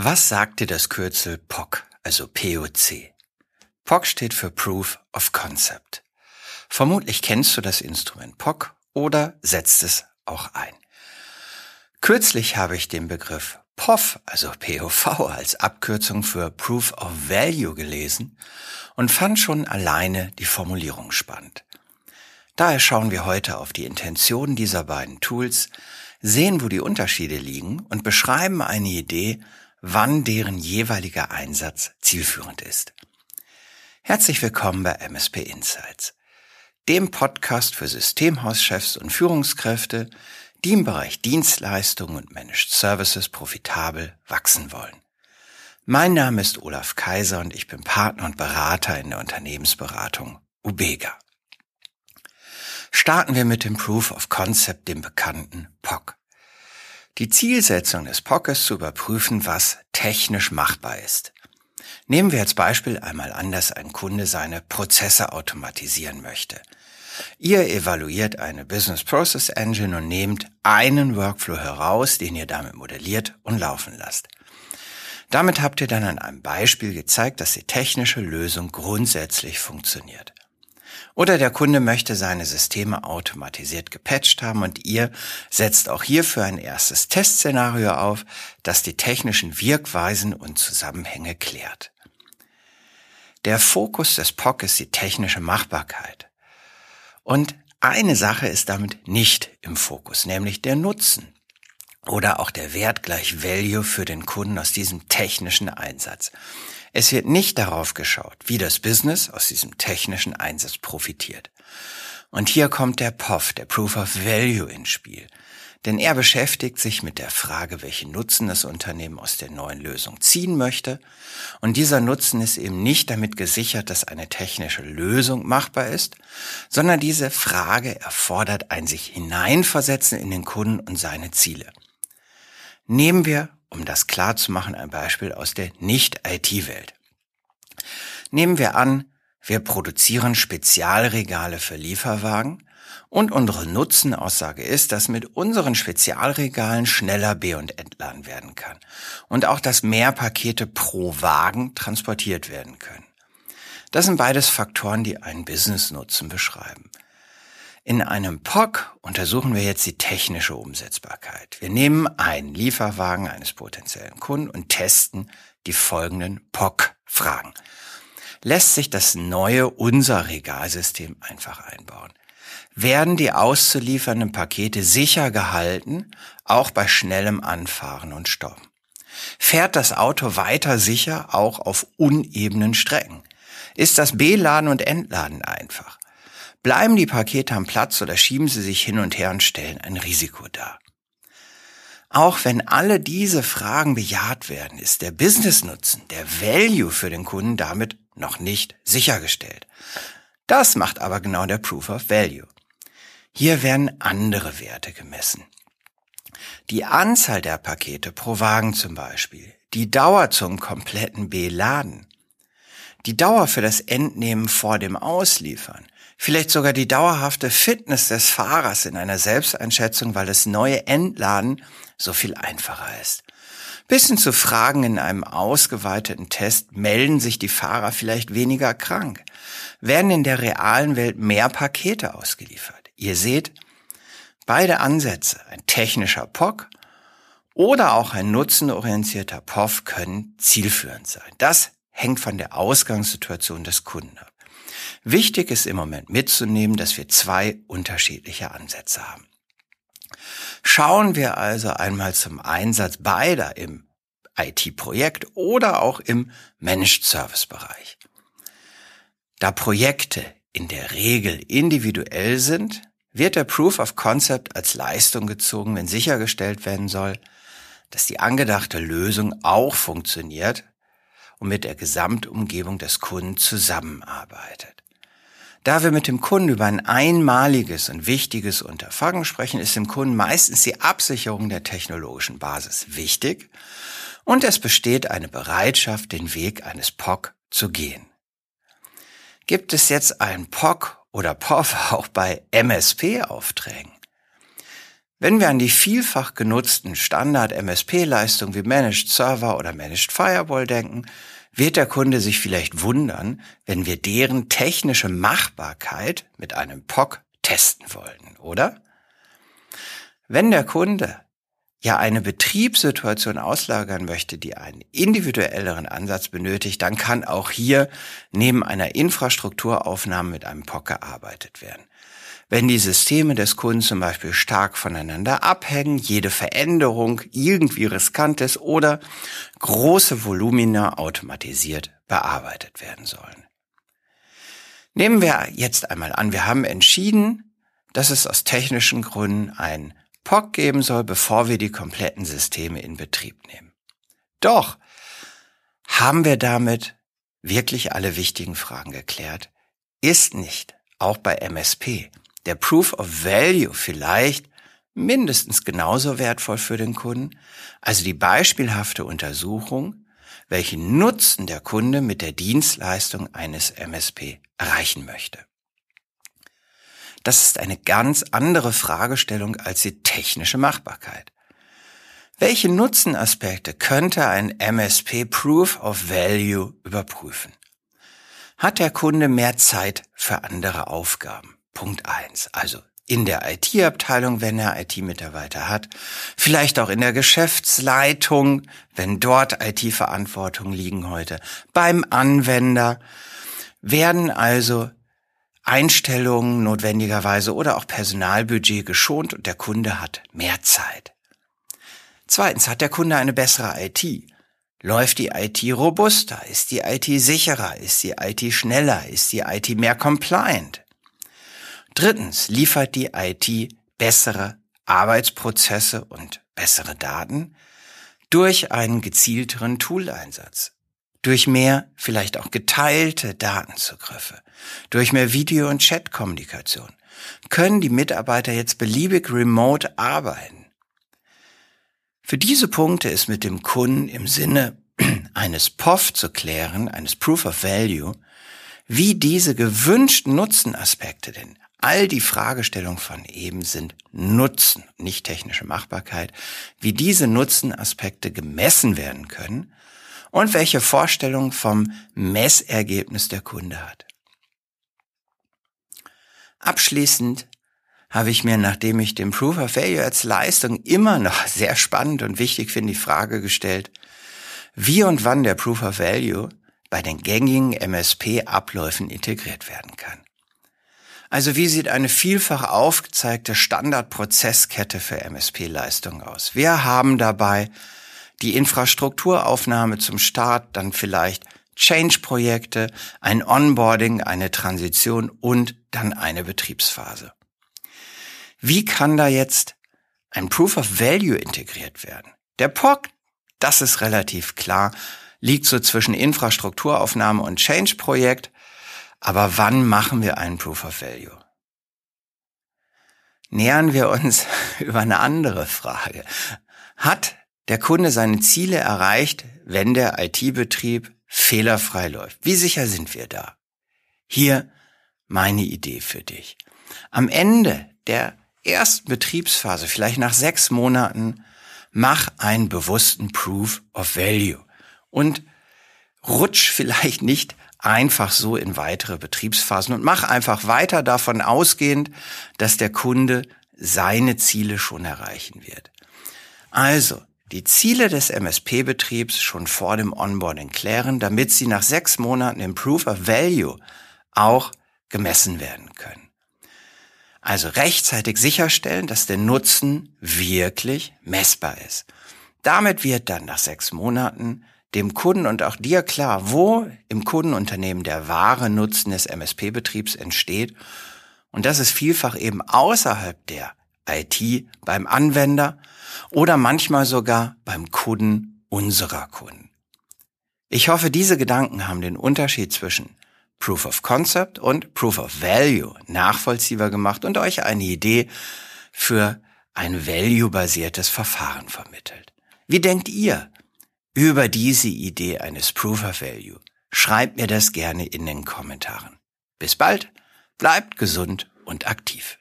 Was sagt dir das Kürzel POC, also POC? POC steht für Proof of Concept. Vermutlich kennst du das Instrument POC oder setzt es auch ein. Kürzlich habe ich den Begriff POV, also POV als Abkürzung für Proof of Value gelesen und fand schon alleine die Formulierung spannend. Daher schauen wir heute auf die Intentionen dieser beiden Tools, sehen, wo die Unterschiede liegen und beschreiben eine Idee, wann deren jeweiliger Einsatz zielführend ist. Herzlich willkommen bei MSP Insights, dem Podcast für Systemhauschefs und Führungskräfte, die im Bereich Dienstleistungen und Managed Services profitabel wachsen wollen. Mein Name ist Olaf Kaiser und ich bin Partner und Berater in der Unternehmensberatung Ubega. Starten wir mit dem Proof of Concept, dem bekannten POC. Die Zielsetzung des POC ist zu überprüfen, was technisch machbar ist. Nehmen wir als Beispiel einmal an, dass ein Kunde seine Prozesse automatisieren möchte. Ihr evaluiert eine Business Process Engine und nehmt einen Workflow heraus, den ihr damit modelliert und laufen lasst. Damit habt ihr dann an einem Beispiel gezeigt, dass die technische Lösung grundsätzlich funktioniert. Oder der Kunde möchte seine Systeme automatisiert gepatcht haben und ihr setzt auch hierfür ein erstes Testszenario auf, das die technischen Wirkweisen und Zusammenhänge klärt. Der Fokus des POC ist die technische Machbarkeit. Und eine Sache ist damit nicht im Fokus, nämlich der Nutzen oder auch der Wert gleich Value für den Kunden aus diesem technischen Einsatz. Es wird nicht darauf geschaut, wie das Business aus diesem technischen Einsatz profitiert. Und hier kommt der POV, der Proof of Value ins Spiel. Denn er beschäftigt sich mit der Frage, welchen Nutzen das Unternehmen aus der neuen Lösung ziehen möchte. Und dieser Nutzen ist eben nicht damit gesichert, dass eine technische Lösung machbar ist, sondern diese Frage erfordert ein sich hineinversetzen in den Kunden und seine Ziele. Nehmen wir um das klar zu machen, ein Beispiel aus der Nicht-IT-Welt. Nehmen wir an, wir produzieren Spezialregale für Lieferwagen und unsere Nutzenaussage ist, dass mit unseren Spezialregalen schneller be- und entladen werden kann und auch, dass mehr Pakete pro Wagen transportiert werden können. Das sind beides Faktoren, die einen Business-Nutzen beschreiben. In einem POC untersuchen wir jetzt die technische Umsetzbarkeit. Wir nehmen einen Lieferwagen eines potenziellen Kunden und testen die folgenden POC-Fragen. Lässt sich das neue unser Regalsystem einfach einbauen? Werden die auszuliefernden Pakete sicher gehalten, auch bei schnellem Anfahren und Stoppen? Fährt das Auto weiter sicher, auch auf unebenen Strecken? Ist das Beladen und Entladen einfach? Bleiben die Pakete am Platz oder schieben sie sich hin und her und stellen ein Risiko dar? Auch wenn alle diese Fragen bejaht werden, ist der Business-Nutzen, der Value für den Kunden damit noch nicht sichergestellt. Das macht aber genau der Proof of Value. Hier werden andere Werte gemessen. Die Anzahl der Pakete pro Wagen zum Beispiel, die Dauer zum kompletten Beladen, die Dauer für das Entnehmen vor dem Ausliefern, vielleicht sogar die dauerhafte Fitness des Fahrers in einer Selbsteinschätzung, weil das neue Entladen so viel einfacher ist. Bis hin zu Fragen in einem ausgeweiteten Test, melden sich die Fahrer vielleicht weniger krank? Werden in der realen Welt mehr Pakete ausgeliefert? Ihr seht, beide Ansätze, ein technischer POC oder auch ein nutzenorientierter POV können zielführend sein. Das hängt von der Ausgangssituation des Kunden ab. Wichtig ist im Moment mitzunehmen, dass wir zwei unterschiedliche Ansätze haben. Schauen wir also einmal zum Einsatz beider im IT-Projekt oder auch im Managed Service Bereich. Da Projekte in der Regel individuell sind, wird der Proof of Concept als Leistung gezogen, wenn sichergestellt werden soll, dass die angedachte Lösung auch funktioniert und mit der Gesamtumgebung des Kunden zusammenarbeitet. Da wir mit dem Kunden über ein einmaliges und wichtiges Unterfangen sprechen, ist dem Kunden meistens die Absicherung der technologischen Basis wichtig und es besteht eine Bereitschaft, den Weg eines POC zu gehen. Gibt es jetzt einen POC oder POV auch bei MSP-Aufträgen? Wenn wir an die vielfach genutzten Standard-MSP-Leistungen wie Managed Server oder Managed Firewall denken, wird der Kunde sich vielleicht wundern, wenn wir deren technische Machbarkeit mit einem POC testen wollen, oder? Wenn der Kunde ja eine Betriebssituation auslagern möchte, die einen individuelleren Ansatz benötigt, dann kann auch hier neben einer Infrastrukturaufnahme mit einem POC gearbeitet werden. Wenn die Systeme des Kunden zum Beispiel stark voneinander abhängen, jede Veränderung irgendwie riskant ist oder große Volumina automatisiert bearbeitet werden sollen. Nehmen wir jetzt einmal an, wir haben entschieden, dass es aus technischen Gründen ein POC geben soll, bevor wir die kompletten Systeme in Betrieb nehmen. Doch haben wir damit wirklich alle wichtigen Fragen geklärt? Ist nicht, auch bei MSP, der Proof of Value vielleicht mindestens genauso wertvoll für den Kunden, also die beispielhafte Untersuchung, welchen Nutzen der Kunde mit der Dienstleistung eines MSP erreichen möchte. Das ist eine ganz andere Fragestellung als die technische Machbarkeit. Welche Nutzenaspekte könnte ein MSP Proof of Value überprüfen? Hat der Kunde mehr Zeit für andere Aufgaben? Punkt eins. Also in der IT-Abteilung, wenn er IT-Mitarbeiter hat, vielleicht auch in der Geschäftsleitung, wenn dort IT-Verantwortung liegen heute, beim Anwender, werden also Einstellungen notwendigerweise oder auch Personalbudget geschont und der Kunde hat mehr Zeit. Zweitens hat der Kunde eine bessere IT. Läuft die IT robuster? Ist die IT sicherer? Ist die IT schneller? Ist die IT mehr compliant? Drittens liefert die IT bessere Arbeitsprozesse und bessere Daten durch einen gezielteren Tooleinsatz, durch mehr vielleicht auch geteilte Datenzugriffe, durch mehr Video- und Chatkommunikation. Können die Mitarbeiter jetzt beliebig remote arbeiten? Für diese Punkte ist mit dem Kunden im Sinne eines POV zu klären, eines Proof of Value, wie diese gewünschten Nutzenaspekte denn All die Fragestellungen von eben sind Nutzen, nicht technische Machbarkeit, wie diese Nutzenaspekte gemessen werden können und welche Vorstellung vom Messergebnis der Kunde hat. Abschließend habe ich mir, nachdem ich den Proof of Value als Leistung immer noch sehr spannend und wichtig finde, die Frage gestellt, wie und wann der Proof of Value bei den gängigen MSP-Abläufen integriert werden kann. Also wie sieht eine vielfach aufgezeigte Standardprozesskette für MSP-Leistungen aus? Wir haben dabei die Infrastrukturaufnahme zum Start, dann vielleicht Change-Projekte, ein Onboarding, eine Transition und dann eine Betriebsphase. Wie kann da jetzt ein Proof of Value integriert werden? Der POC, das ist relativ klar, liegt so zwischen Infrastrukturaufnahme und Change-Projekt. Aber wann machen wir einen Proof of Value? Nähern wir uns über eine andere Frage. Hat der Kunde seine Ziele erreicht, wenn der IT-Betrieb fehlerfrei läuft? Wie sicher sind wir da? Hier meine Idee für dich. Am Ende der ersten Betriebsphase, vielleicht nach sechs Monaten, mach einen bewussten Proof of Value und rutsch vielleicht nicht einfach so in weitere Betriebsphasen und mach einfach weiter davon ausgehend, dass der Kunde seine Ziele schon erreichen wird. Also, die Ziele des MSP-Betriebs schon vor dem Onboarding klären, damit sie nach sechs Monaten im Proof of Value auch gemessen werden können. Also rechtzeitig sicherstellen, dass der Nutzen wirklich messbar ist. Damit wird dann nach sechs Monaten dem Kunden und auch dir klar, wo im Kundenunternehmen der wahre Nutzen des MSP-Betriebs entsteht. Und das ist vielfach eben außerhalb der IT beim Anwender oder manchmal sogar beim Kunden unserer Kunden. Ich hoffe, diese Gedanken haben den Unterschied zwischen Proof of Concept und Proof of Value nachvollziehbar gemacht und euch eine Idee für ein value-basiertes Verfahren vermittelt. Wie denkt ihr? Über diese Idee eines Proof of Value. Schreibt mir das gerne in den Kommentaren. Bis bald, bleibt gesund und aktiv.